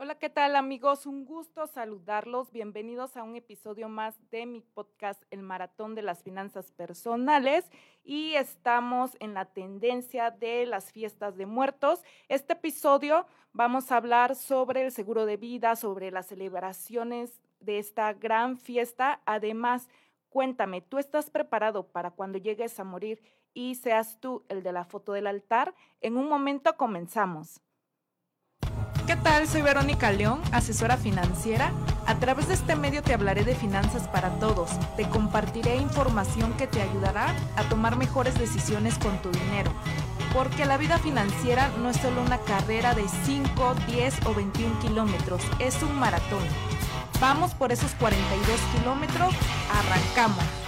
Hola, ¿qué tal amigos? Un gusto saludarlos. Bienvenidos a un episodio más de mi podcast El Maratón de las Finanzas Personales y estamos en la tendencia de las fiestas de muertos. Este episodio vamos a hablar sobre el seguro de vida, sobre las celebraciones de esta gran fiesta. Además, cuéntame, ¿tú estás preparado para cuando llegues a morir y seas tú el de la foto del altar? En un momento comenzamos. ¿Qué tal? Soy Verónica León, asesora financiera. A través de este medio te hablaré de finanzas para todos. Te compartiré información que te ayudará a tomar mejores decisiones con tu dinero. Porque la vida financiera no es solo una carrera de 5, 10 o 21 kilómetros, es un maratón. Vamos por esos 42 kilómetros, arrancamos.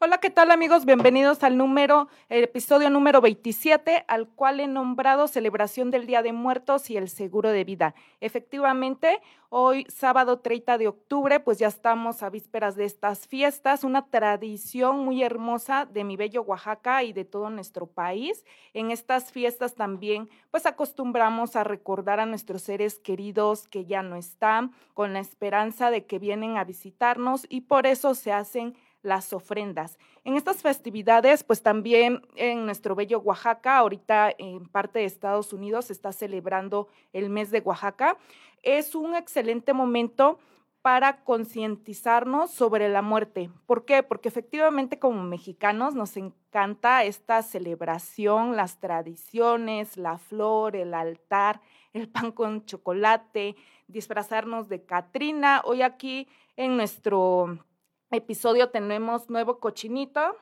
Hola, ¿qué tal amigos? Bienvenidos al número, el episodio número 27, al cual he nombrado Celebración del Día de Muertos y el Seguro de Vida. Efectivamente, hoy sábado 30 de octubre, pues ya estamos a vísperas de estas fiestas, una tradición muy hermosa de mi bello Oaxaca y de todo nuestro país. En estas fiestas también, pues acostumbramos a recordar a nuestros seres queridos que ya no están, con la esperanza de que vienen a visitarnos y por eso se hacen las ofrendas. En estas festividades, pues también en nuestro bello Oaxaca, ahorita en parte de Estados Unidos se está celebrando el mes de Oaxaca, es un excelente momento para concientizarnos sobre la muerte. ¿Por qué? Porque efectivamente como mexicanos nos encanta esta celebración, las tradiciones, la flor, el altar, el pan con chocolate, disfrazarnos de Catrina. Hoy aquí en nuestro episodio tenemos nuevo cochinito,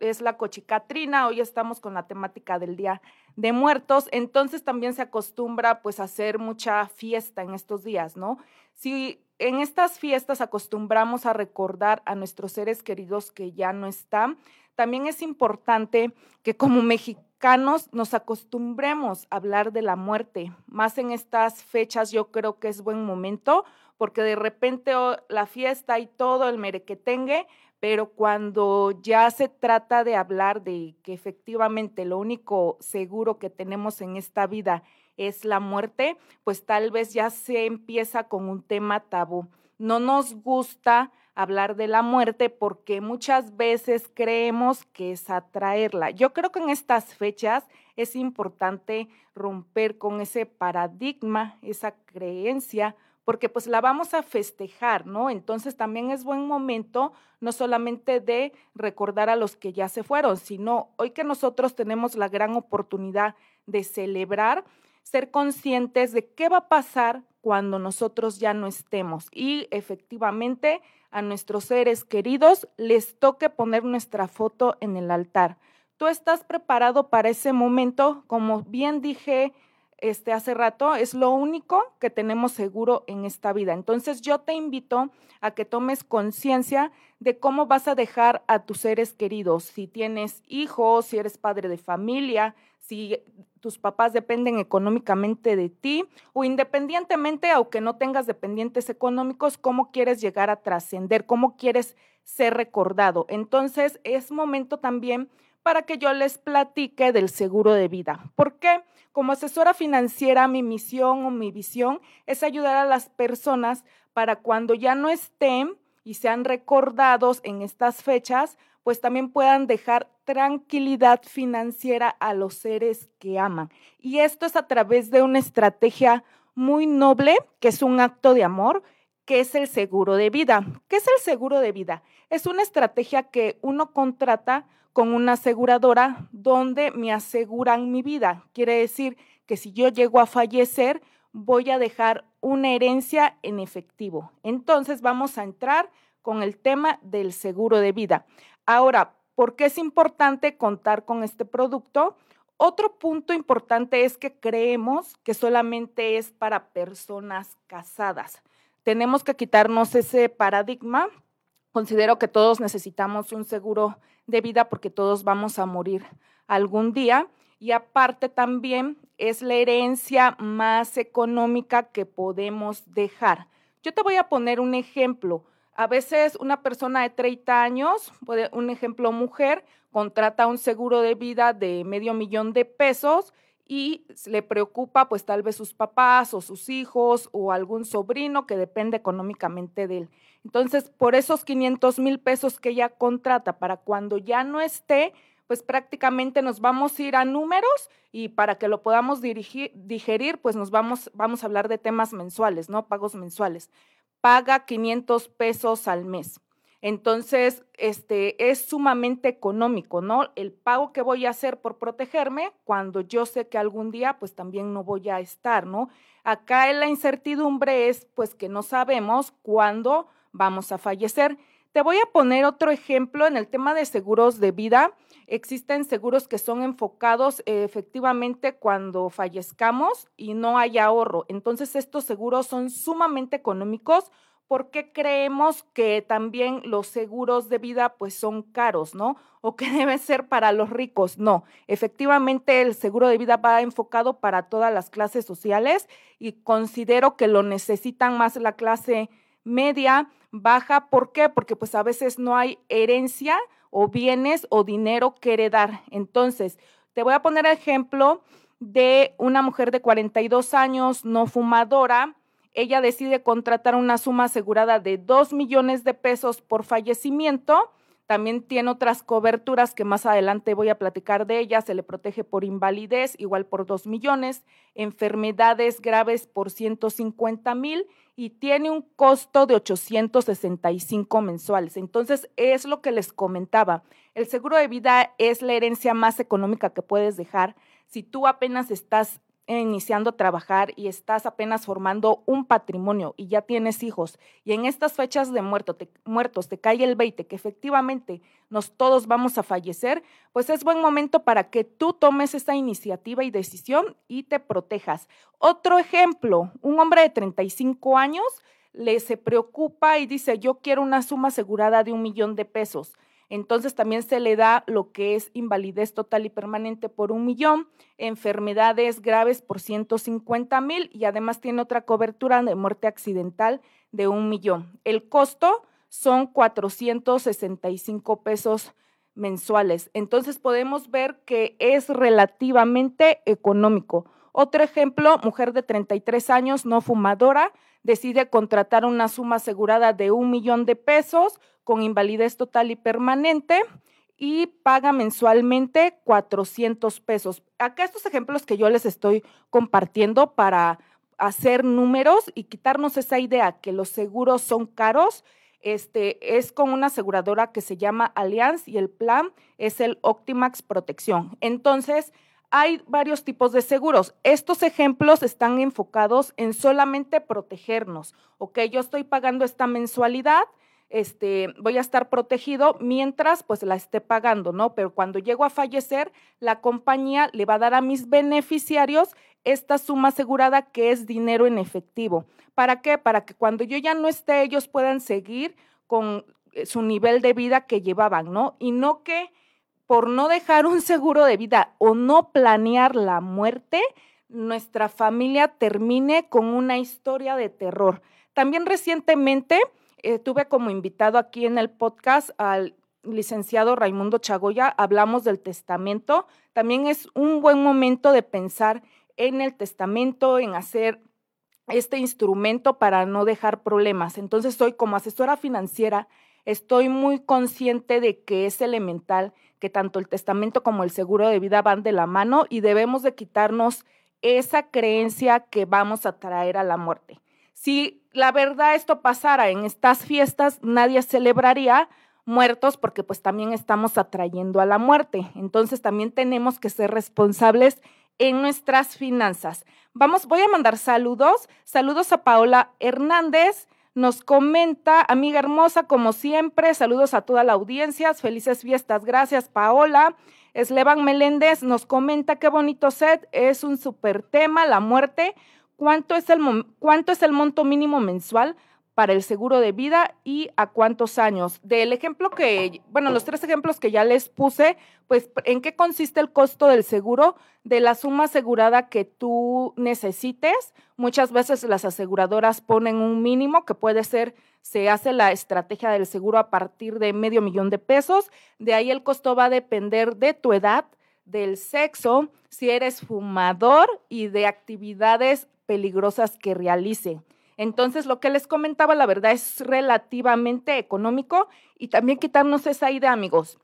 es la cochicatrina, hoy estamos con la temática del Día de Muertos, entonces también se acostumbra pues a hacer mucha fiesta en estos días, ¿no? Si en estas fiestas acostumbramos a recordar a nuestros seres queridos que ya no están, también es importante que como mexicanos nos acostumbremos a hablar de la muerte, más en estas fechas yo creo que es buen momento porque de repente la fiesta y todo, el merequetengue, pero cuando ya se trata de hablar de que efectivamente lo único seguro que tenemos en esta vida es la muerte, pues tal vez ya se empieza con un tema tabú. No nos gusta hablar de la muerte porque muchas veces creemos que es atraerla. Yo creo que en estas fechas es importante romper con ese paradigma, esa creencia, porque pues la vamos a festejar, ¿no? Entonces también es buen momento no solamente de recordar a los que ya se fueron, sino hoy que nosotros tenemos la gran oportunidad de celebrar, ser conscientes de qué va a pasar cuando nosotros ya no estemos y efectivamente a nuestros seres queridos les toque poner nuestra foto en el altar. ¿Tú estás preparado para ese momento? Como bien dije este, hace rato, es lo único que tenemos seguro en esta vida. Entonces yo te invito a que tomes conciencia de cómo vas a dejar a tus seres queridos, si tienes hijos, si eres padre de familia, si tus papás dependen económicamente de ti o independientemente, aunque no tengas dependientes económicos, cómo quieres llegar a trascender, cómo quieres ser recordado. Entonces es momento también para que yo les platique del seguro de vida. ¿Por qué? Como asesora financiera, mi misión o mi visión es ayudar a las personas para cuando ya no estén y sean recordados en estas fechas, pues también puedan dejar tranquilidad financiera a los seres que aman. Y esto es a través de una estrategia muy noble, que es un acto de amor, que es el seguro de vida. ¿Qué es el seguro de vida? Es una estrategia que uno contrata con una aseguradora donde me aseguran mi vida. Quiere decir que si yo llego a fallecer, voy a dejar una herencia en efectivo. Entonces vamos a entrar con el tema del seguro de vida. Ahora, ¿por qué es importante contar con este producto? Otro punto importante es que creemos que solamente es para personas casadas. Tenemos que quitarnos ese paradigma Considero que todos necesitamos un seguro de vida porque todos vamos a morir algún día y aparte también es la herencia más económica que podemos dejar. Yo te voy a poner un ejemplo. A veces una persona de 30 años, un ejemplo mujer, contrata un seguro de vida de medio millón de pesos y le preocupa pues tal vez sus papás o sus hijos o algún sobrino que depende económicamente de él. Entonces, por esos 500 mil pesos que ella contrata para cuando ya no esté, pues prácticamente nos vamos a ir a números y para que lo podamos digerir, pues nos vamos, vamos a hablar de temas mensuales, ¿no? Pagos mensuales. Paga 500 pesos al mes. Entonces, este es sumamente económico, ¿no? El pago que voy a hacer por protegerme cuando yo sé que algún día pues también no voy a estar, ¿no? Acá la incertidumbre es pues que no sabemos cuándo vamos a fallecer. Te voy a poner otro ejemplo en el tema de seguros de vida. Existen seguros que son enfocados eh, efectivamente cuando fallezcamos y no hay ahorro. Entonces estos seguros son sumamente económicos ¿por qué creemos que también los seguros de vida pues son caros, ¿no? O que deben ser para los ricos. No, efectivamente el seguro de vida va enfocado para todas las clases sociales y considero que lo necesitan más la clase media, baja. ¿Por qué? Porque pues a veces no hay herencia o bienes o dinero que heredar. Entonces, te voy a poner ejemplo de una mujer de 42 años, no fumadora, ella decide contratar una suma asegurada de 2 millones de pesos por fallecimiento. También tiene otras coberturas que más adelante voy a platicar de ellas. Se le protege por invalidez, igual por 2 millones, enfermedades graves por 150 mil y tiene un costo de 865 mensuales. Entonces, es lo que les comentaba. El seguro de vida es la herencia más económica que puedes dejar si tú apenas estás iniciando a trabajar y estás apenas formando un patrimonio y ya tienes hijos y en estas fechas de muerto muertos te cae el 20 que efectivamente nos todos vamos a fallecer, pues es buen momento para que tú tomes esta iniciativa y decisión y te protejas. Otro ejemplo, un hombre de 35 años le se preocupa y dice, yo quiero una suma asegurada de un millón de pesos entonces también se le da lo que es invalidez total y permanente por un millón, enfermedades graves por 150 mil y además tiene otra cobertura de muerte accidental de un millón. El costo son 465 pesos mensuales. Entonces podemos ver que es relativamente económico. Otro ejemplo, mujer de 33 años, no fumadora, decide contratar una suma asegurada de un millón de pesos con invalidez total y permanente y paga mensualmente 400 pesos. Acá estos ejemplos que yo les estoy compartiendo para hacer números y quitarnos esa idea que los seguros son caros, este, es con una aseguradora que se llama Allianz y el plan es el Optimax Protección. Entonces, hay varios tipos de seguros. Estos ejemplos están enfocados en solamente protegernos. Ok, yo estoy pagando esta mensualidad, este, voy a estar protegido mientras pues la esté pagando, ¿no? Pero cuando llego a fallecer, la compañía le va a dar a mis beneficiarios esta suma asegurada que es dinero en efectivo. ¿Para qué? Para que cuando yo ya no esté, ellos puedan seguir con eh, su nivel de vida que llevaban, ¿no? Y no que por no dejar un seguro de vida o no planear la muerte, nuestra familia termine con una historia de terror. También recientemente eh, tuve como invitado aquí en el podcast al licenciado Raimundo Chagoya, hablamos del testamento. También es un buen momento de pensar en el testamento, en hacer este instrumento para no dejar problemas. Entonces, soy como asesora financiera, estoy muy consciente de que es elemental que tanto el testamento como el seguro de vida van de la mano y debemos de quitarnos esa creencia que vamos a traer a la muerte. Si la verdad esto pasara en estas fiestas, nadie celebraría muertos porque pues también estamos atrayendo a la muerte. Entonces también tenemos que ser responsables en nuestras finanzas. Vamos, voy a mandar saludos. Saludos a Paola Hernández, nos comenta, amiga hermosa, como siempre, saludos a toda la audiencia, felices fiestas, gracias Paola. Eslevan Meléndez nos comenta qué bonito set, es un super tema, la muerte. ¿Cuánto es el, cuánto es el monto mínimo mensual? para el seguro de vida y a cuántos años. Del ejemplo que, bueno, los tres ejemplos que ya les puse, pues en qué consiste el costo del seguro, de la suma asegurada que tú necesites. Muchas veces las aseguradoras ponen un mínimo que puede ser, se hace la estrategia del seguro a partir de medio millón de pesos. De ahí el costo va a depender de tu edad, del sexo, si eres fumador y de actividades peligrosas que realice. Entonces, lo que les comentaba, la verdad es relativamente económico y también quitarnos esa idea, amigos.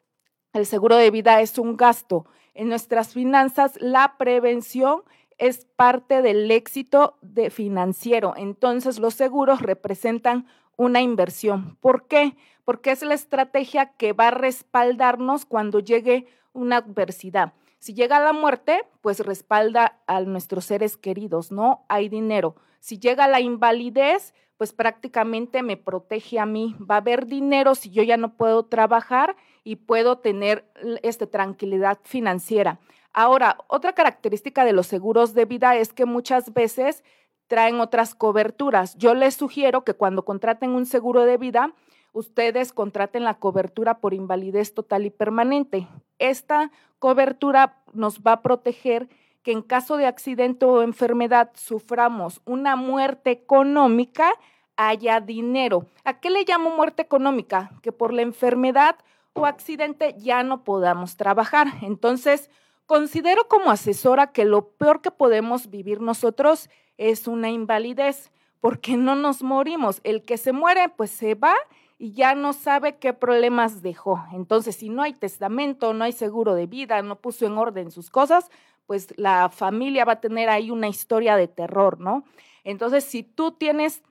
El seguro de vida es un gasto. En nuestras finanzas, la prevención es parte del éxito de financiero. Entonces, los seguros representan una inversión. ¿Por qué? Porque es la estrategia que va a respaldarnos cuando llegue una adversidad. Si llega la muerte, pues respalda a nuestros seres queridos, ¿no? Hay dinero. Si llega la invalidez, pues prácticamente me protege a mí. Va a haber dinero si yo ya no puedo trabajar y puedo tener este, tranquilidad financiera. Ahora, otra característica de los seguros de vida es que muchas veces traen otras coberturas. Yo les sugiero que cuando contraten un seguro de vida, ustedes contraten la cobertura por invalidez total y permanente. Esta cobertura nos va a proteger que en caso de accidente o enfermedad suframos una muerte económica, haya dinero. ¿A qué le llamo muerte económica? Que por la enfermedad o accidente ya no podamos trabajar. Entonces, considero como asesora que lo peor que podemos vivir nosotros es una invalidez, porque no nos morimos. El que se muere, pues se va y ya no sabe qué problemas dejó. Entonces, si no hay testamento, no hay seguro de vida, no puso en orden sus cosas, pues la familia va a tener ahí una historia de terror, ¿no? Entonces, si tú tienes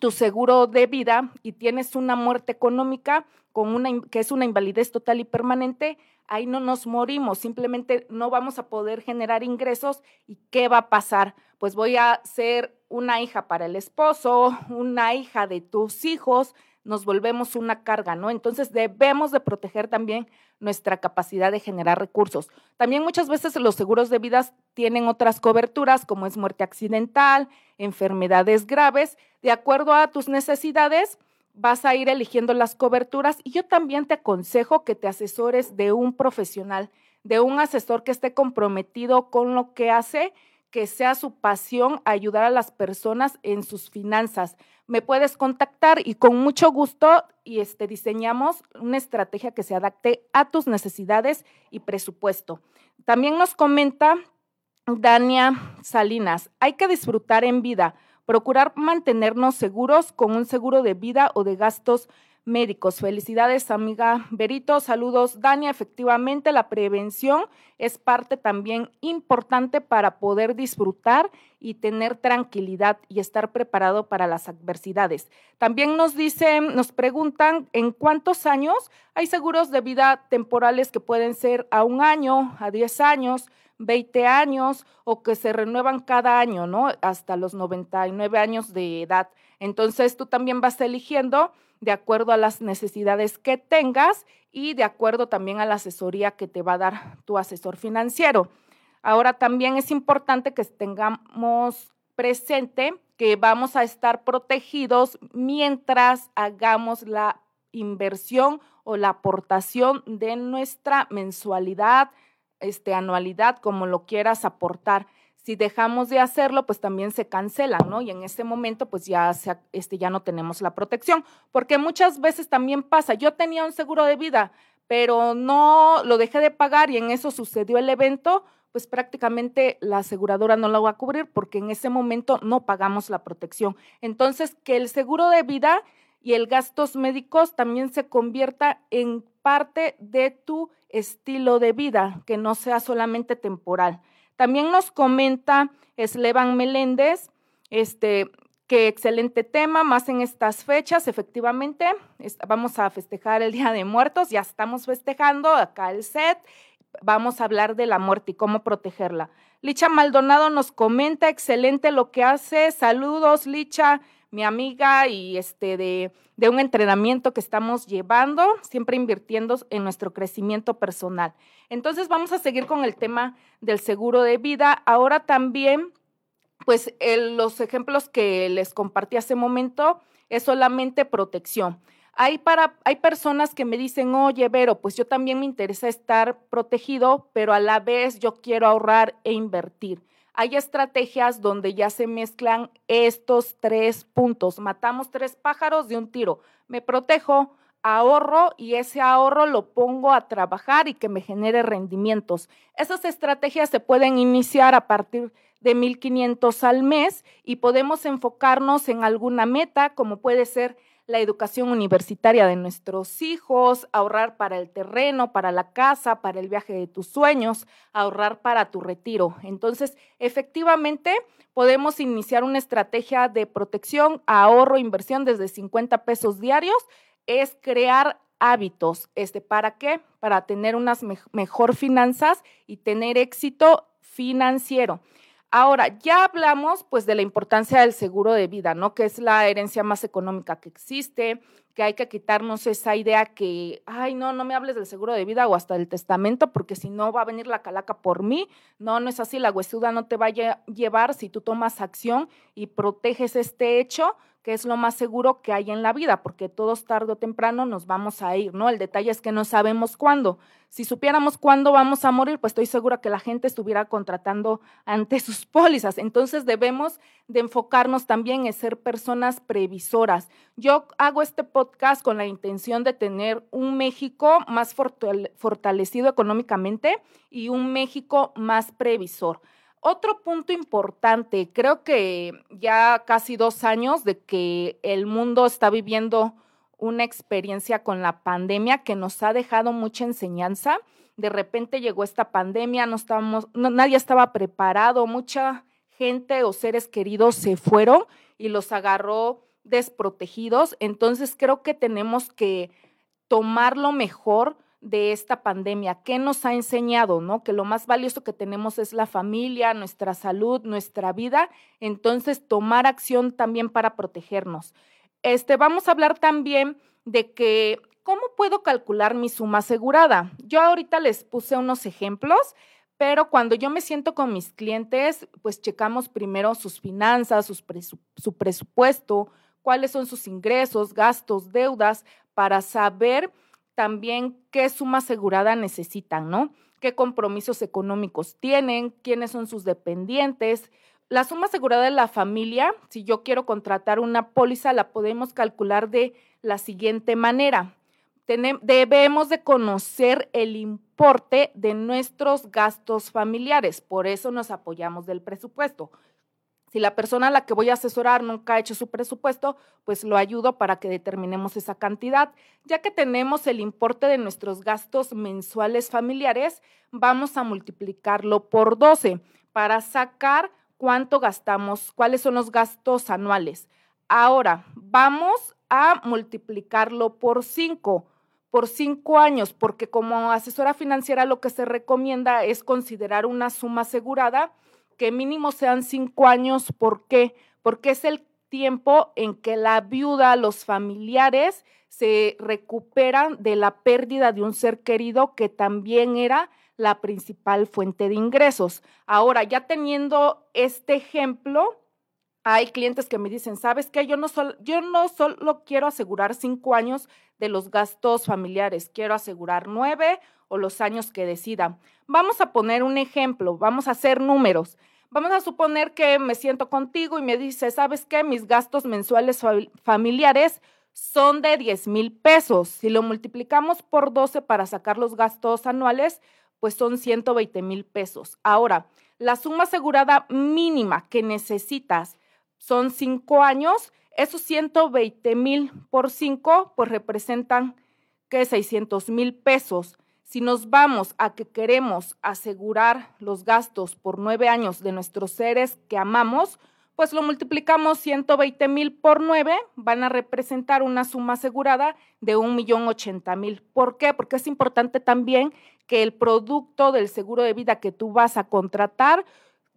tu seguro de vida y tienes una muerte económica con una que es una invalidez total y permanente, ahí no nos morimos, simplemente no vamos a poder generar ingresos y ¿qué va a pasar? Pues voy a ser una hija para el esposo, una hija de tus hijos, nos volvemos una carga, ¿no? Entonces debemos de proteger también nuestra capacidad de generar recursos. También muchas veces los seguros de vida tienen otras coberturas como es muerte accidental, enfermedades graves. De acuerdo a tus necesidades, vas a ir eligiendo las coberturas y yo también te aconsejo que te asesores de un profesional, de un asesor que esté comprometido con lo que hace que sea su pasión ayudar a las personas en sus finanzas. Me puedes contactar y con mucho gusto y este diseñamos una estrategia que se adapte a tus necesidades y presupuesto. También nos comenta Dania Salinas, hay que disfrutar en vida, procurar mantenernos seguros con un seguro de vida o de gastos médicos. Felicidades, amiga Berito. Saludos, Dania. Efectivamente, la prevención es parte también importante para poder disfrutar y tener tranquilidad y estar preparado para las adversidades. También nos dicen, nos preguntan en cuántos años hay seguros de vida temporales que pueden ser a un año, a 10 años, 20 años o que se renuevan cada año, ¿no? Hasta los 99 años de edad. Entonces tú también vas eligiendo de acuerdo a las necesidades que tengas y de acuerdo también a la asesoría que te va a dar tu asesor financiero. Ahora también es importante que tengamos presente que vamos a estar protegidos mientras hagamos la inversión o la aportación de nuestra mensualidad, este, anualidad, como lo quieras aportar. Si dejamos de hacerlo, pues también se cancelan, ¿no? Y en ese momento, pues ya, este, ya no tenemos la protección, porque muchas veces también pasa, yo tenía un seguro de vida, pero no lo dejé de pagar y en eso sucedió el evento, pues prácticamente la aseguradora no lo va a cubrir porque en ese momento no pagamos la protección. Entonces, que el seguro de vida y el gastos médicos también se convierta en parte de tu estilo de vida, que no sea solamente temporal. También nos comenta Slevan Meléndez, este, qué excelente tema, más en estas fechas, efectivamente, vamos a festejar el Día de Muertos, ya estamos festejando acá el set, vamos a hablar de la muerte y cómo protegerla. Licha Maldonado nos comenta, excelente lo que hace, saludos Licha, mi amiga y este de, un entrenamiento que estamos llevando, siempre invirtiendo en nuestro crecimiento personal. Entonces vamos a seguir con el tema del seguro de vida. Ahora también, pues los ejemplos que les compartí hace momento es solamente protección. Hay, para, hay personas que me dicen, oye, Vero, pues yo también me interesa estar protegido, pero a la vez yo quiero ahorrar e invertir hay estrategias donde ya se mezclan estos tres puntos. Matamos tres pájaros de un tiro. Me protejo, ahorro y ese ahorro lo pongo a trabajar y que me genere rendimientos. Esas estrategias se pueden iniciar a partir de 1.500 al mes y podemos enfocarnos en alguna meta, como puede ser la educación universitaria de nuestros hijos, ahorrar para el terreno, para la casa, para el viaje de tus sueños, ahorrar para tu retiro. Entonces, efectivamente, podemos iniciar una estrategia de protección, ahorro, inversión desde 50 pesos diarios. Es crear hábitos. Este, ¿Para qué? Para tener unas mejor finanzas y tener éxito financiero. Ahora, ya hablamos pues de la importancia del seguro de vida, ¿no? Que es la herencia más económica que existe, que hay que quitarnos esa idea que, ay, no, no me hables del seguro de vida o hasta del testamento, porque si no va a venir la calaca por mí. No, no es así, la huesuda no te va a llevar si tú tomas acción y proteges este hecho que es lo más seguro que hay en la vida, porque todos tarde o temprano nos vamos a ir, ¿no? El detalle es que no sabemos cuándo. Si supiéramos cuándo vamos a morir, pues estoy segura que la gente estuviera contratando ante sus pólizas. Entonces debemos de enfocarnos también en ser personas previsoras. Yo hago este podcast con la intención de tener un México más fortalecido económicamente y un México más previsor. Otro punto importante, creo que ya casi dos años de que el mundo está viviendo una experiencia con la pandemia que nos ha dejado mucha enseñanza. De repente llegó esta pandemia, no estábamos, nadie estaba preparado, mucha gente o seres queridos se fueron y los agarró desprotegidos. Entonces creo que tenemos que tomarlo mejor de esta pandemia? ¿Qué nos ha enseñado, no? Que lo más valioso que tenemos es la familia, nuestra salud, nuestra vida. Entonces, tomar acción también para protegernos. Este, vamos a hablar también de que, ¿cómo puedo calcular mi suma asegurada? Yo ahorita les puse unos ejemplos, pero cuando yo me siento con mis clientes, pues checamos primero sus finanzas, su presupuesto, cuáles son sus ingresos, gastos, deudas, para saber también qué suma asegurada necesitan, ¿no? ¿Qué compromisos económicos tienen? ¿Quiénes son sus dependientes? La suma asegurada de la familia, si yo quiero contratar una póliza, la podemos calcular de la siguiente manera. debemos de conocer el importe de nuestros gastos familiares, por eso nos apoyamos del presupuesto. Si la persona a la que voy a asesorar nunca ha hecho su presupuesto, pues lo ayudo para que determinemos esa cantidad. Ya que tenemos el importe de nuestros gastos mensuales familiares, vamos a multiplicarlo por 12 para sacar cuánto gastamos, cuáles son los gastos anuales. Ahora, vamos a multiplicarlo por 5 por cinco años, porque como asesora financiera lo que se recomienda es considerar una suma asegurada que mínimo sean cinco años. ¿Por qué? Porque es el tiempo en que la viuda, los familiares se recuperan de la pérdida de un ser querido que también era la principal fuente de ingresos. Ahora, ya teniendo este ejemplo, hay clientes que me dicen, ¿sabes qué? Yo no, yo no solo quiero asegurar cinco años de los gastos familiares, quiero asegurar nueve o los años que decida. Vamos a poner un ejemplo, vamos a hacer números. Vamos a suponer que me siento contigo y me dices, ¿sabes qué? Mis gastos mensuales familiares son de 10 mil pesos. Si lo multiplicamos por 12 para sacar los gastos anuales, pues son 120 mil pesos. Ahora, la suma asegurada mínima que necesitas son cinco años, esos 120 mil por cinco, pues representan que 600 mil pesos. Si nos vamos a que queremos asegurar los gastos por nueve años de nuestros seres que amamos, pues lo multiplicamos 120 mil por nueve, van a representar una suma asegurada de un millón ochenta mil. ¿Por qué? Porque es importante también que el producto del seguro de vida que tú vas a contratar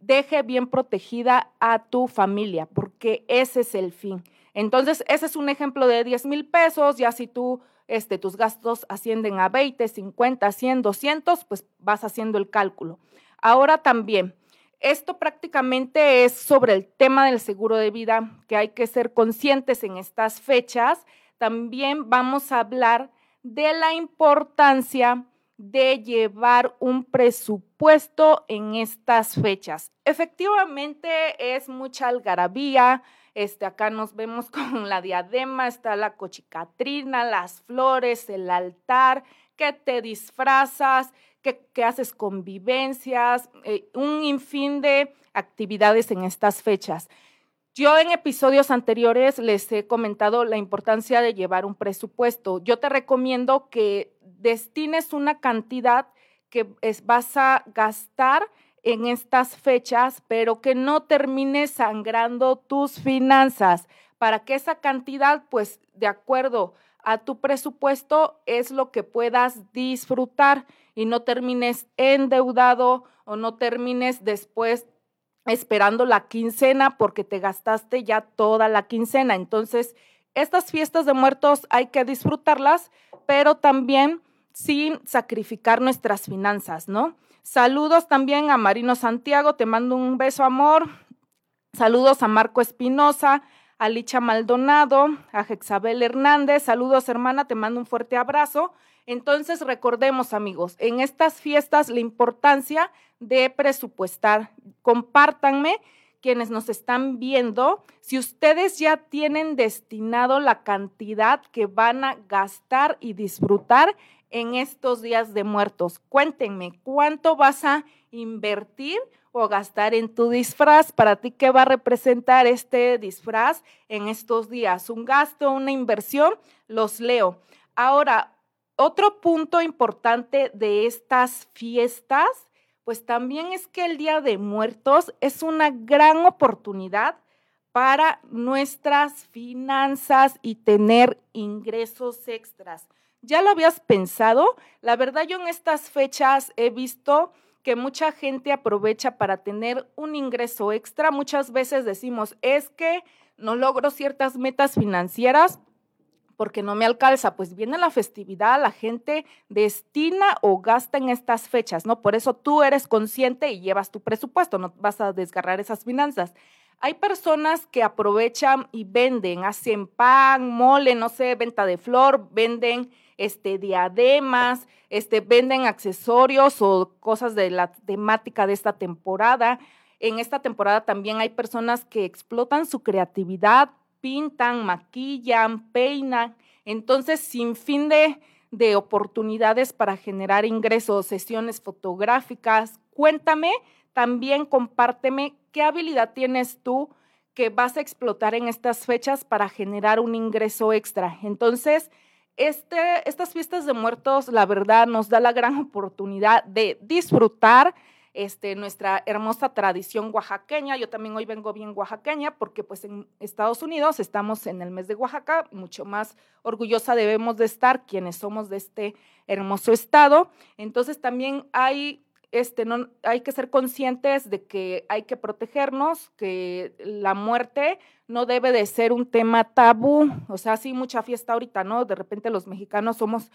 deje bien protegida a tu familia, porque ese es el fin. Entonces, ese es un ejemplo de 10 mil pesos, ya si tú, este, tus gastos ascienden a 20, 50, 100, 200, pues vas haciendo el cálculo. Ahora también, esto prácticamente es sobre el tema del seguro de vida, que hay que ser conscientes en estas fechas. También vamos a hablar de la importancia de llevar un presupuesto en estas fechas. Efectivamente es mucha algarabía, este, acá nos vemos con la diadema, está la cochicatrina, las flores, el altar, que te disfrazas, que, haces convivencias, eh, un infín de actividades en estas fechas. Yo en episodios anteriores les he comentado la importancia de llevar un presupuesto. Yo te recomiendo que destines una cantidad que vas a gastar en estas fechas, pero que no termines sangrando tus finanzas para que esa cantidad, pues de acuerdo a tu presupuesto, es lo que puedas disfrutar y no termines endeudado o no termines después esperando la quincena porque te gastaste ya toda la quincena. Entonces, estas fiestas de muertos hay que disfrutarlas, pero también sin sacrificar nuestras finanzas, ¿no? Saludos también a Marino Santiago, te mando un beso, amor. Saludos a Marco Espinosa, a Licha Maldonado, a Jexabel Hernández. Saludos, hermana, te mando un fuerte abrazo. Entonces, recordemos, amigos, en estas fiestas la importancia de presupuestar. Compártanme quienes nos están viendo, si ustedes ya tienen destinado la cantidad que van a gastar y disfrutar en estos días de muertos. Cuéntenme, ¿cuánto vas a invertir o gastar en tu disfraz? Para ti, ¿qué va a representar este disfraz en estos días? ¿Un gasto, una inversión? Los leo. Ahora, otro punto importante de estas fiestas, pues también es que el Día de Muertos es una gran oportunidad para nuestras finanzas y tener ingresos extras. ¿Ya lo habías pensado? La verdad yo en estas fechas he visto que mucha gente aprovecha para tener un ingreso extra. Muchas veces decimos, es que no logro ciertas metas financieras porque no me alcanza. Pues viene la festividad, la gente destina o gasta en estas fechas, ¿no? Por eso tú eres consciente y llevas tu presupuesto, no vas a desgarrar esas finanzas. Hay personas que aprovechan y venden, hacen pan, mole, no sé, venta de flor, venden este, diademas, este, venden accesorios o cosas de la temática de esta temporada. En esta temporada también hay personas que explotan su creatividad, pintan, maquillan, peinan. Entonces, sin fin de, de oportunidades para generar ingresos, sesiones fotográficas. Cuéntame, también compárteme qué habilidad tienes tú que vas a explotar en estas fechas para generar un ingreso extra. Entonces, este, estas fiestas de muertos, la verdad, nos da la gran oportunidad de disfrutar este, nuestra hermosa tradición oaxaqueña. Yo también hoy vengo bien oaxaqueña porque pues en Estados Unidos estamos en el mes de Oaxaca, mucho más orgullosa debemos de estar quienes somos de este hermoso estado. Entonces también hay este, no, hay que ser conscientes de que hay que protegernos, que la muerte no debe de ser un tema tabú, o sea, sí mucha fiesta ahorita, ¿no? De repente los mexicanos somos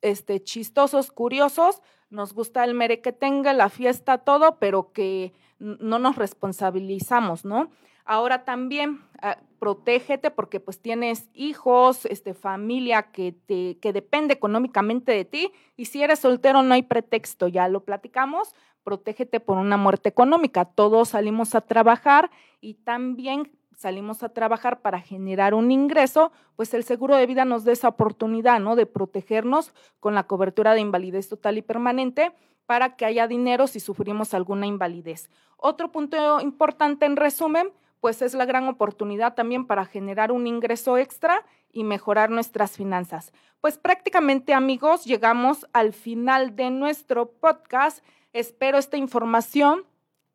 este, chistosos, curiosos, nos gusta el mere que tenga, la fiesta, todo, pero que no nos responsabilizamos, ¿no? Ahora también ah, protégete porque pues tienes hijos, este, familia que, te, que depende económicamente de ti y si eres soltero no hay pretexto, ya lo platicamos, protégete por una muerte económica. Todos salimos a trabajar y también salimos a trabajar para generar un ingreso, pues el seguro de vida nos da esa oportunidad, ¿no? De protegernos con la cobertura de invalidez total y permanente para que haya dinero si sufrimos alguna invalidez. Otro punto importante en resumen, pues es la gran oportunidad también para generar un ingreso extra y mejorar nuestras finanzas. Pues prácticamente amigos, llegamos al final de nuestro podcast. Espero esta información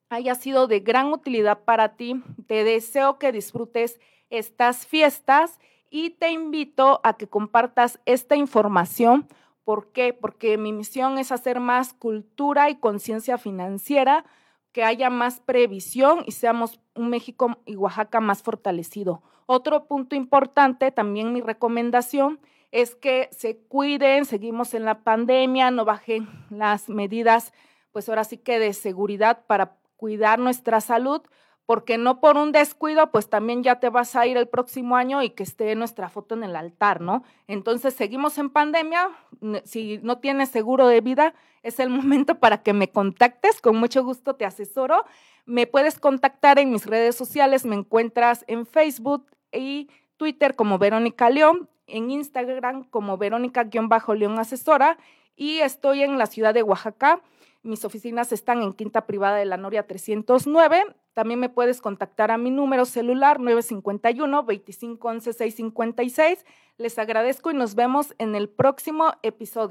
haya sido de gran utilidad para ti. Te deseo que disfrutes estas fiestas y te invito a que compartas esta información. ¿Por qué? Porque mi misión es hacer más cultura y conciencia financiera que haya más previsión y seamos un México y Oaxaca más fortalecido. Otro punto importante, también mi recomendación, es que se cuiden, seguimos en la pandemia, no bajen las medidas, pues ahora sí que de seguridad para cuidar nuestra salud, porque no por un descuido, pues también ya te vas a ir el próximo año y que esté nuestra foto en el altar, ¿no? Entonces seguimos en pandemia, si no tienes seguro de vida, es el momento para que me contactes, con mucho gusto te asesoro. Me puedes contactar en mis redes sociales, me encuentras en Facebook y Twitter como Verónica León, en Instagram como Verónica-León Asesora y estoy en la ciudad de Oaxaca. Mis oficinas están en Quinta Privada de la Noria 309. También me puedes contactar a mi número celular 951-2511-656. Les agradezco y nos vemos en el próximo episodio.